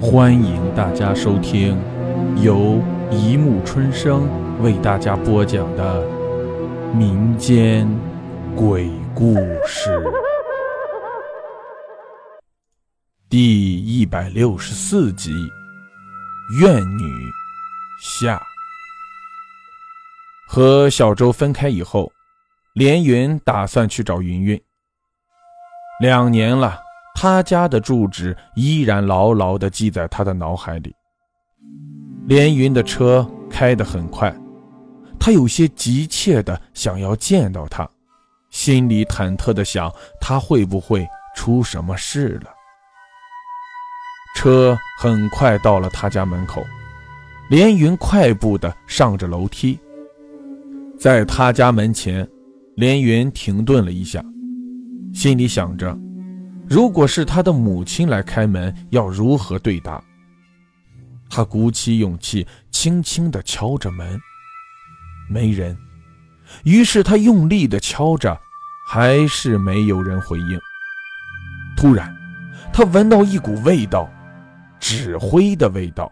欢迎大家收听由一木春生为大家播讲的民间鬼故事第一百六十四集《怨女下》。和小周分开以后，连云打算去找云云。两年了。他家的住址依然牢牢地记在他的脑海里。连云的车开得很快，他有些急切地想要见到他，心里忐忑地想他会不会出什么事了。车很快到了他家门口，连云快步地上着楼梯，在他家门前，连云停顿了一下，心里想着。如果是他的母亲来开门，要如何对答？他鼓起勇气，轻轻地敲着门，没人。于是他用力地敲着，还是没有人回应。突然，他闻到一股味道，纸灰的味道。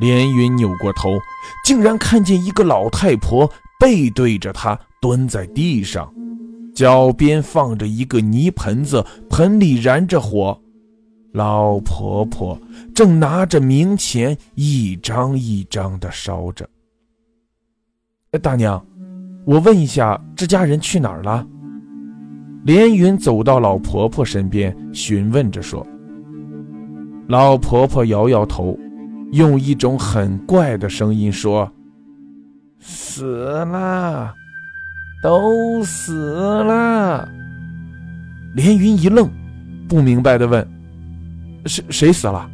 连云扭过头，竟然看见一个老太婆背对着他蹲在地上。脚边放着一个泥盆子，盆里燃着火，老婆婆正拿着冥钱一张一张的烧着。大娘，我问一下，这家人去哪儿了？连云走到老婆婆身边，询问着说。老婆婆摇摇头，用一种很怪的声音说：“死了。”都死了。连云一愣，不明白的问：“谁谁死了？”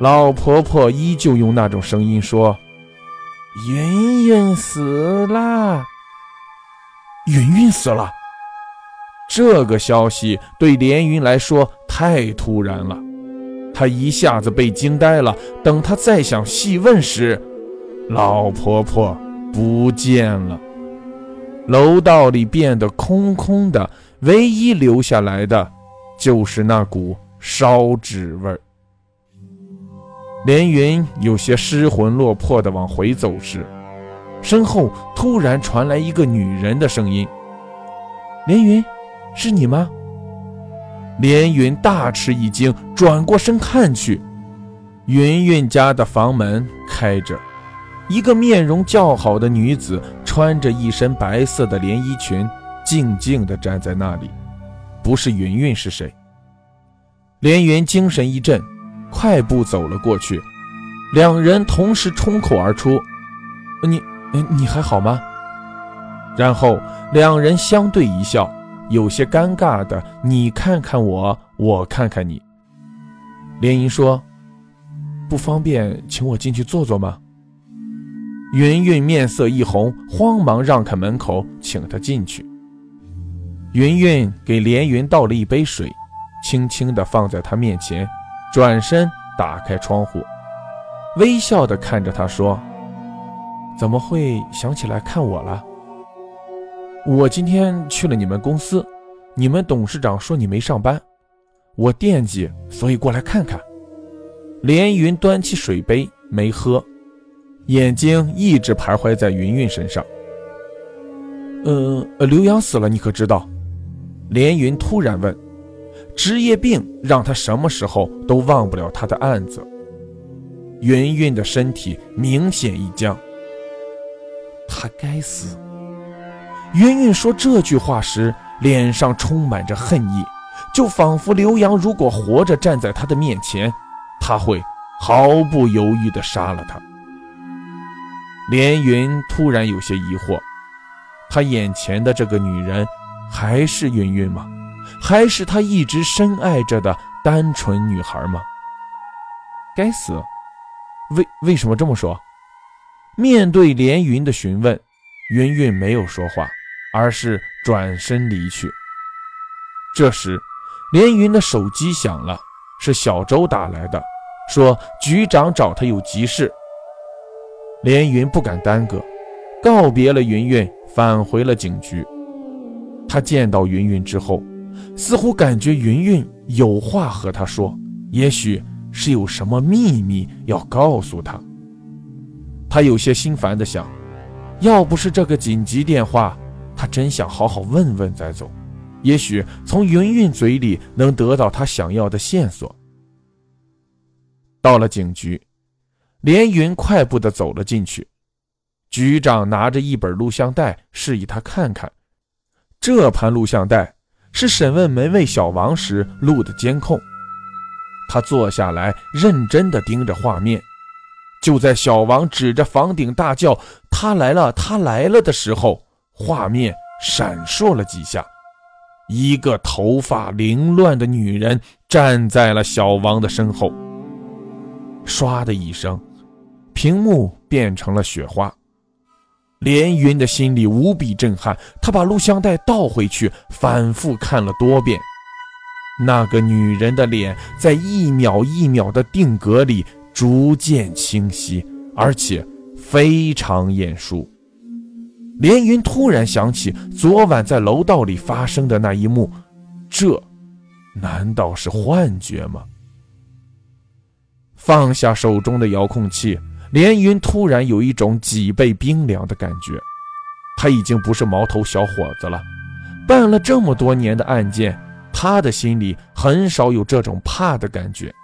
老婆婆依旧用那种声音说：“云云死了。”云云死了。这个消息对连云来说太突然了，他一下子被惊呆了。等他再想细问时，老婆婆不见了。楼道里变得空空的，唯一留下来的，就是那股烧纸味儿。连云有些失魂落魄地往回走时，身后突然传来一个女人的声音：“连云，是你吗？”连云大吃一惊，转过身看去，云云家的房门开着。一个面容较好的女子，穿着一身白色的连衣裙，静静地站在那里。不是云云是谁？连云精神一振，快步走了过去。两人同时冲口而出：“你，你还好吗？”然后两人相对一笑，有些尴尬的：“你看看我，我看看你。”连云说：“不方便，请我进去坐坐吗？”云云面色一红，慌忙让开门口，请他进去。云云给连云倒了一杯水，轻轻地放在他面前，转身打开窗户，微笑地看着他说：“怎么会想起来看我了？我今天去了你们公司，你们董事长说你没上班，我惦记，所以过来看看。”连云端起水杯，没喝。眼睛一直徘徊在云云身上。呃，刘洋死了，你可知道？连云突然问。职业病让他什么时候都忘不了他的案子。云云的身体明显一僵。他该死。云云说这句话时，脸上充满着恨意，就仿佛刘洋如果活着站在他的面前，他会毫不犹豫地杀了他。连云突然有些疑惑，他眼前的这个女人还是云云吗？还是他一直深爱着的单纯女孩吗？该死！为为什么这么说？面对连云的询问，云云没有说话，而是转身离去。这时，连云的手机响了，是小周打来的，说局长找他有急事。连云不敢耽搁，告别了云云，返回了警局。他见到云云之后，似乎感觉云云有话和他说，也许是有什么秘密要告诉他。他有些心烦的想，要不是这个紧急电话，他真想好好问问再走，也许从云云嘴里能得到他想要的线索。到了警局，连云快步的走了进去。局长拿着一本录像带，示意他看看。这盘录像带是审问门卫小王时录的监控。他坐下来，认真的盯着画面。就在小王指着房顶大叫“他来了，他来了”的时候，画面闪烁了几下，一个头发凌乱的女人站在了小王的身后。唰的一声，屏幕变成了雪花。连云的心里无比震撼，他把录像带倒回去，反复看了多遍。那个女人的脸在一秒一秒的定格里逐渐清晰，而且非常眼熟。连云突然想起昨晚在楼道里发生的那一幕，这难道是幻觉吗？放下手中的遥控器。连云突然有一种脊背冰凉的感觉，他已经不是毛头小伙子了。办了这么多年的案件，他的心里很少有这种怕的感觉。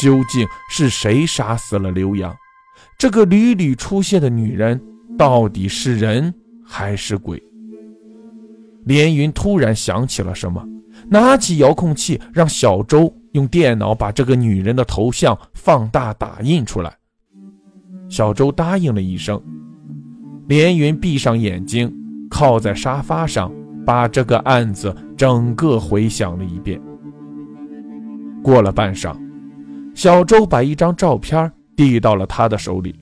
究竟是谁杀死了刘洋？这个屡屡出现的女人到底是人还是鬼？连云突然想起了什么，拿起遥控器，让小周用电脑把这个女人的头像放大打印出来。小周答应了一声，连云闭上眼睛，靠在沙发上，把这个案子整个回想了一遍。过了半晌，小周把一张照片递到了他的手里，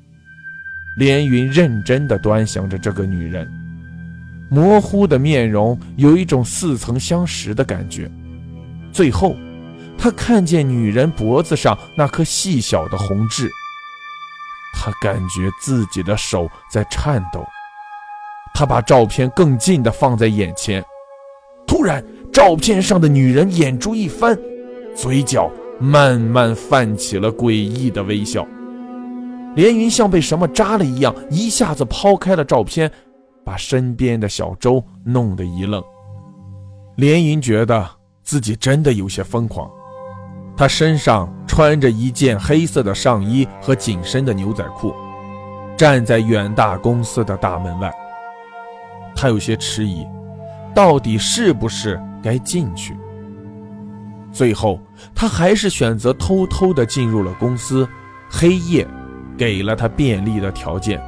连云认真地端详着这个女人，模糊的面容有一种似曾相识的感觉。最后，他看见女人脖子上那颗细小的红痣。他感觉自己的手在颤抖，他把照片更近的放在眼前，突然，照片上的女人眼珠一翻，嘴角慢慢泛起了诡异的微笑。连云像被什么扎了一样，一下子抛开了照片，把身边的小周弄得一愣。连云觉得自己真的有些疯狂。他身上穿着一件黑色的上衣和紧身的牛仔裤，站在远大公司的大门外。他有些迟疑，到底是不是该进去？最后，他还是选择偷偷地进入了公司。黑夜给了他便利的条件，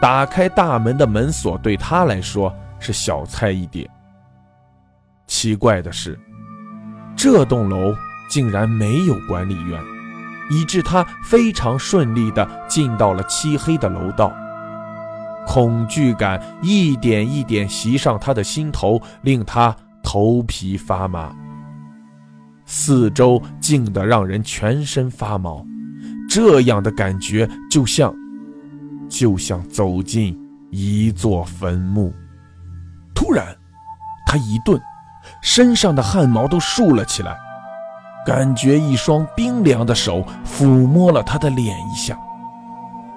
打开大门的门锁对他来说是小菜一碟。奇怪的是，这栋楼。竟然没有管理员，以致他非常顺利地进到了漆黑的楼道。恐惧感一点一点袭上他的心头，令他头皮发麻。四周静得让人全身发毛，这样的感觉就像，就像走进一座坟墓。突然，他一顿，身上的汗毛都竖了起来。感觉一双冰凉的手抚摸了他的脸一下，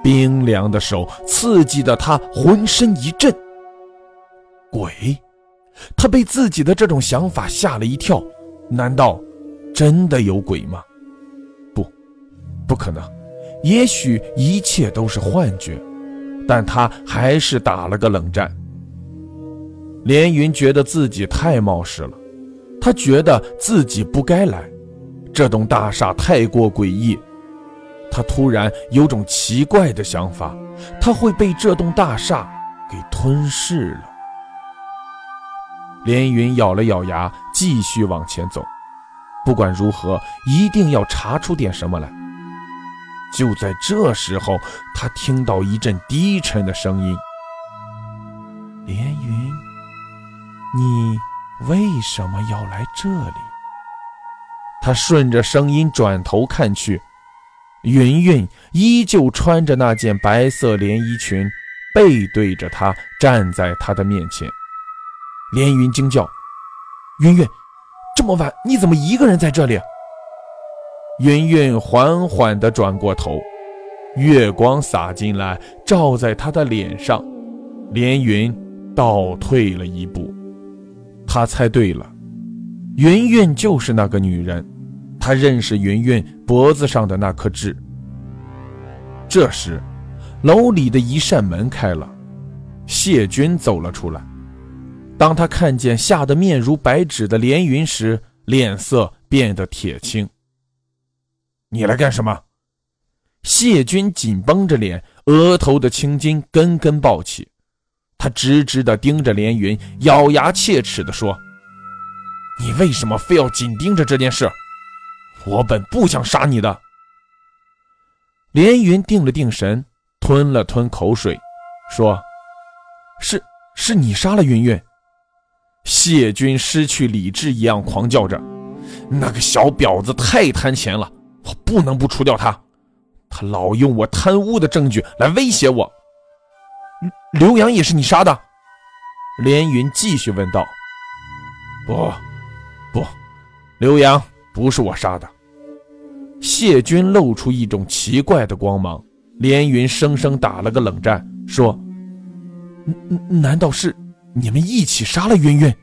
冰凉的手刺激的他浑身一震。鬼，他被自己的这种想法吓了一跳。难道真的有鬼吗？不，不可能。也许一切都是幻觉，但他还是打了个冷战。连云觉得自己太冒失了，他觉得自己不该来。这栋大厦太过诡异，他突然有种奇怪的想法，他会被这栋大厦给吞噬了。连云咬了咬牙，继续往前走。不管如何，一定要查出点什么来。就在这时候，他听到一阵低沉的声音：“连云，你为什么要来这里？”他顺着声音转头看去，云云依旧穿着那件白色连衣裙，背对着他站在他的面前。连云惊叫：“云云，这么晚你怎么一个人在这里？”云云缓缓地转过头，月光洒进来，照在她的脸上。连云倒退了一步，他猜对了，云云就是那个女人。他认识云云脖子上的那颗痣。这时，楼里的一扇门开了，谢军走了出来。当他看见吓得面如白纸的连云时，脸色变得铁青。你来干什么？谢军紧绷着脸，额头的青筋根根暴起。他直直地盯着连云，咬牙切齿地说：“你为什么非要紧盯着这件事？我本不想杀你的。”连云定了定神，吞了吞口水，说：“是，是你杀了云云。”谢军失去理智一样狂叫着：“那个小婊子太贪钱了，我不能不除掉他。他老用我贪污的证据来威胁我。”刘刘洋也是你杀的？连云继续问道。不，不，刘洋不是我杀的。谢军露出一种奇怪的光芒。连云生生打了个冷战，说：“难道是你们一起杀了云云？”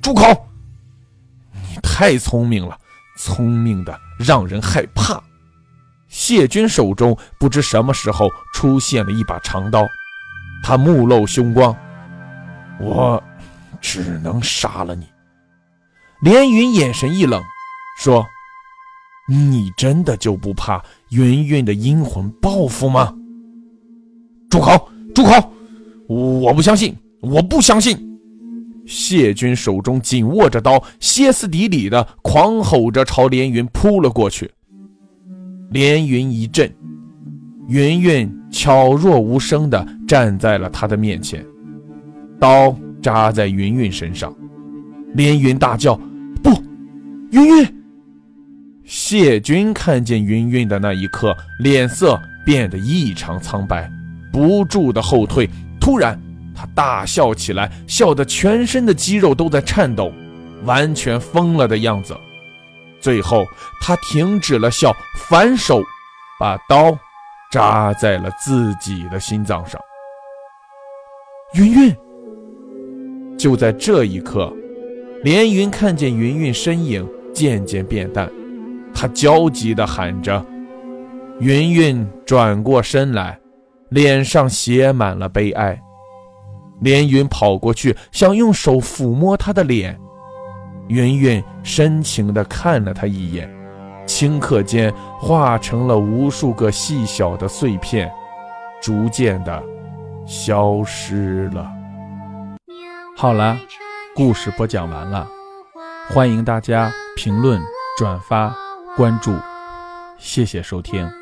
住口！你太聪明了，聪明的让人害怕。谢军手中不知什么时候出现了一把长刀。他目露凶光，我只能杀了你。连云眼神一冷，说：“你真的就不怕云云的阴魂报复吗？”住口！住口！我不相信！我不相信！谢军手中紧握着刀，歇斯底里的狂吼着朝连云扑了过去。连云一震。云云悄若无声地站在了他的面前，刀扎在云云身上，连云大叫：“不，云云！”谢军看见云云的那一刻，脸色变得异常苍白，不住的后退。突然，他大笑起来，笑得全身的肌肉都在颤抖，完全疯了的样子。最后，他停止了笑，反手把刀。扎在了自己的心脏上。云云。就在这一刻，连云看见云云身影渐渐变淡，他焦急地喊着：“云云！”转过身来，脸上写满了悲哀。连云跑过去，想用手抚摸他的脸，云云深情地看了他一眼。顷刻间，化成了无数个细小的碎片，逐渐的消失了。好了，故事播讲完了，欢迎大家评论、转发、关注，谢谢收听。